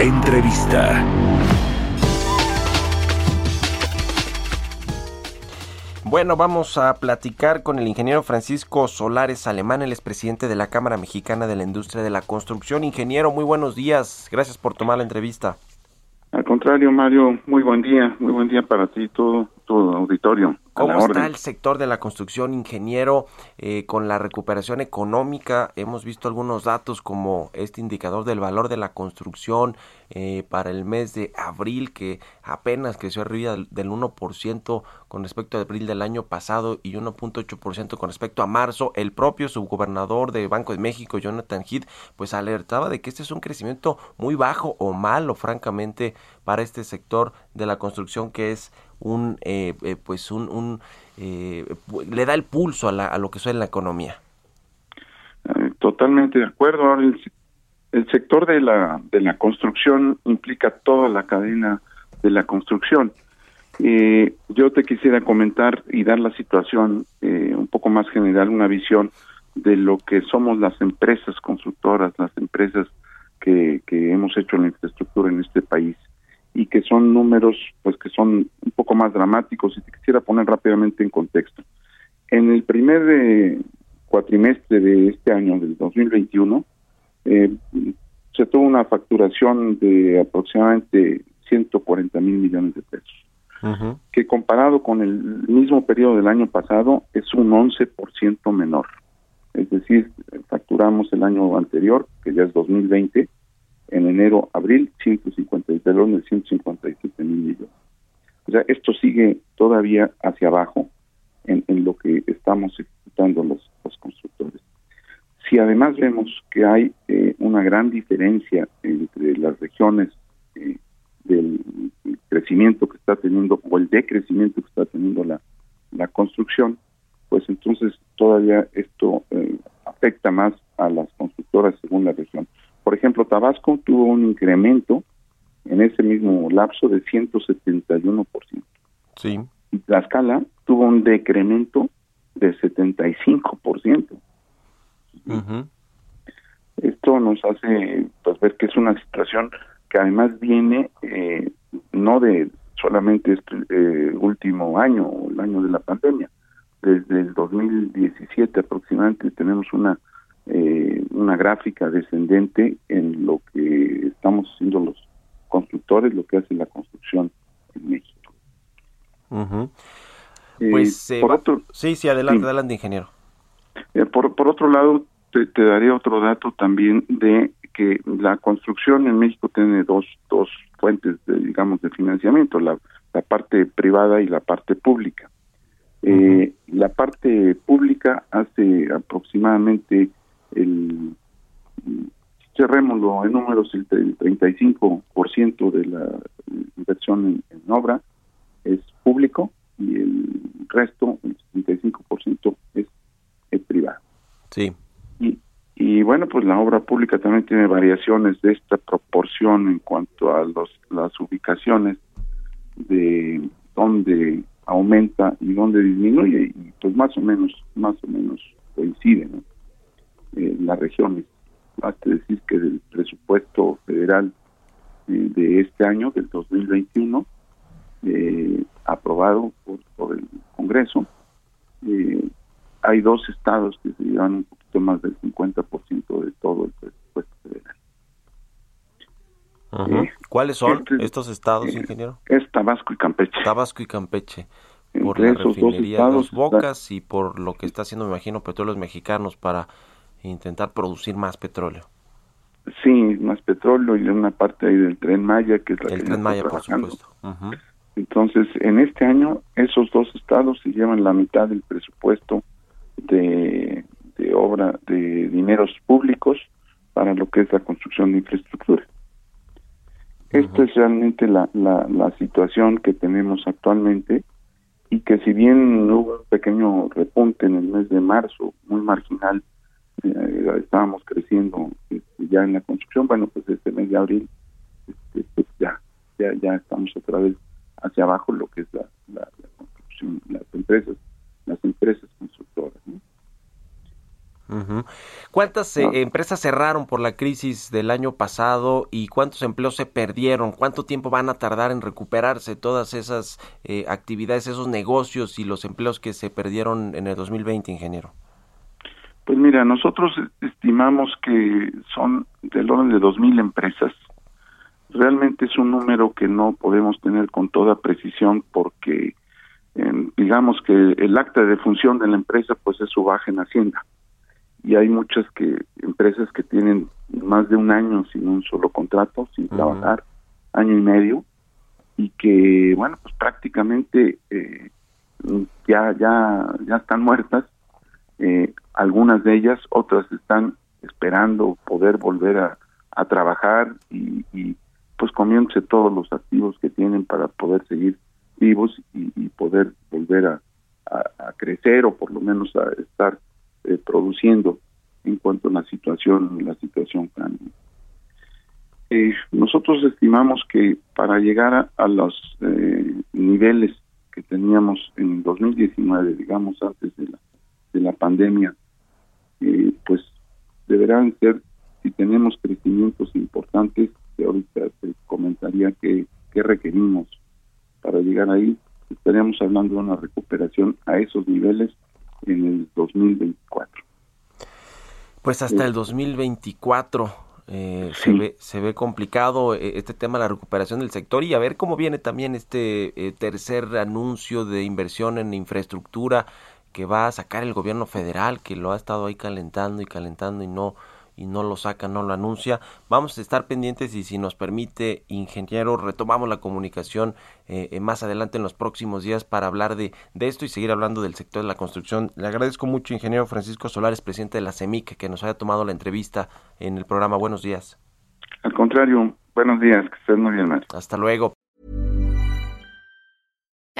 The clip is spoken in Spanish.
Entrevista. Bueno, vamos a platicar con el ingeniero Francisco Solares Alemán, el expresidente de la Cámara Mexicana de la Industria de la Construcción. Ingeniero, muy buenos días. Gracias por tomar la entrevista. Al contrario, Mario, muy buen día, muy buen día para ti, todo, todo auditorio. ¿Cómo está el sector de la construcción, ingeniero, eh, con la recuperación económica? Hemos visto algunos datos como este indicador del valor de la construcción eh, para el mes de abril, que apenas creció arriba del 1% con respecto a abril del año pasado y 1.8% con respecto a marzo. El propio subgobernador de Banco de México, Jonathan Heath, pues alertaba de que este es un crecimiento muy bajo o malo, francamente, para este sector de la construcción que es un eh, eh, pues un, eh, le da el pulso a, la, a lo que suena la economía. Totalmente de acuerdo. El, el, sector de la de la construcción implica toda la cadena de la construcción. Yo te quisiera comentar y dar la situación un poco más general una visión de lo que somos las empresas constructoras las empresas que, que hemos hecho la infraestructura en este país y que son números pues que son un poco más dramáticos y te quisiera poner rápidamente en contexto. En el primer eh, cuatrimestre de este año, del 2021, eh, se tuvo una facturación de aproximadamente 140 mil millones de pesos, que comparado con el mismo periodo del año pasado es un 11% menor. Es decir, facturamos el año anterior, que ya es 2020, en enero, abril, 150, de 157 mil millones. O sea, esto sigue todavía hacia abajo en, lo que estamos ejecutando los, los constructores. Si además vemos que hay eh, una gran diferencia entre las regiones eh, del crecimiento que está teniendo o el decrecimiento que está teniendo la, la construcción, pues entonces todavía esto eh, afecta más a las constructoras según la región. Tabasco tuvo un incremento en ese mismo lapso de 171%. Sí. Y Tlaxcala tuvo un decremento de 75%. Esto nos hace pues, ver que es una situación que además viene eh, no de solamente este eh, último año el año de la pandemia. Desde el 2017 aproximadamente tenemos una eh, una gráfica descendente en lo que estamos haciendo los constructores, lo que hace la construcción en México. Eh, pues por otro, sí, sí, adelante, adelante, ingeniero. Eh, por, por otro lado, te, te, daré otro dato también de que la construcción en México tiene dos, dos fuentes, de, digamos, de financiamiento, la, la parte privada y la parte pública. la parte pública hace aproximadamente el cerrémoslo en números el, 35% de la inversión en, obra es público y el resto el 75% es, es privado sí y y bueno pues la obra pública también tiene variaciones de esta proporción en cuanto a los las ubicaciones de dónde aumenta y dónde disminuye y pues más o menos más o menos coincide ¿no? Eh, las regiones. Basta decir que del presupuesto federal eh, de este año, del 2021, eh, aprobado por, por, el Congreso, eh, hay dos estados que se llevan un poquito más del 50% de todo el presupuesto federal. Eh, ¿Cuáles son este, estos estados, ingeniero? Es Tabasco y Campeche. Tabasco y Campeche. Por la refinería de Bocas y por lo que está haciendo, me imagino, petróleos mexicanos para intentar producir más petróleo. Sí, más petróleo y una parte ahí del tren Maya, que es la el que tren Maya, por supuesto. Entonces, en este año, esos dos estados se llevan la mitad del presupuesto de, de obra de dineros públicos para lo que es la construcción de infraestructura. Esta es realmente la, la, situación que tenemos actualmente y que si bien hubo un pequeño repunte en el mes de marzo, muy marginal, eh, estábamos creciendo este, ya en la construcción, bueno, pues este mes de abril este, pues ya, ya, ya estamos otra vez hacia abajo lo que es la, la, construcción, las empresas, las empresas constructoras. ¿Cuántas eh, empresas cerraron por la crisis del año pasado y cuántos empleos se perdieron? ¿Cuánto tiempo van a tardar en recuperarse todas esas eh, actividades, esos negocios y los empleos que se perdieron en el 2020, ingeniero? Pues mira, nosotros estimamos que son del orden de 2.000 empresas. Realmente es un número que no podemos tener con toda precisión porque digamos que el acta de función de la empresa pues es su baja en Hacienda. Y hay muchas que empresas que tienen más de un año sin un solo contrato, sin trabajar, año y medio, y que, bueno, pues prácticamente eh, ya, ya, ya están muertas, eh, algunas de ellas, otras están esperando poder volver a, a trabajar y, y, pues comiéndose todos los activos que tienen para poder seguir vivos y, poder volver a, a, crecer o por lo menos a estar eh, produciendo en cuanto a la situación la situación cambia. Eh, nosotros estimamos que para llegar a, los eh, niveles que teníamos en 2019, digamos antes de la, de la pandemia, eh, pues deberán ser, si tenemos crecimientos importantes, que ahorita te comentaría que, que requerimos para llegar ahí, estaríamos hablando de una recuperación a esos niveles en el 2024. Pues hasta el 2024 eh, se, ve, se ve complicado eh, este tema de la recuperación del sector y a ver cómo viene también este eh, tercer anuncio de inversión en infraestructura que va a sacar el gobierno federal, que lo ha estado ahí calentando y calentando y no y no lo saca, no lo anuncia. Vamos a estar pendientes y si nos permite, ingeniero, retomamos la comunicación eh, eh, más adelante en los próximos días para hablar de, de esto y seguir hablando del sector de la construcción. Le agradezco mucho, ingeniero Francisco Solares, presidente de la CEMIC, que nos haya tomado la entrevista en el programa. Buenos días. Al contrario, buenos días, que estés muy bien, Mario. Hasta luego.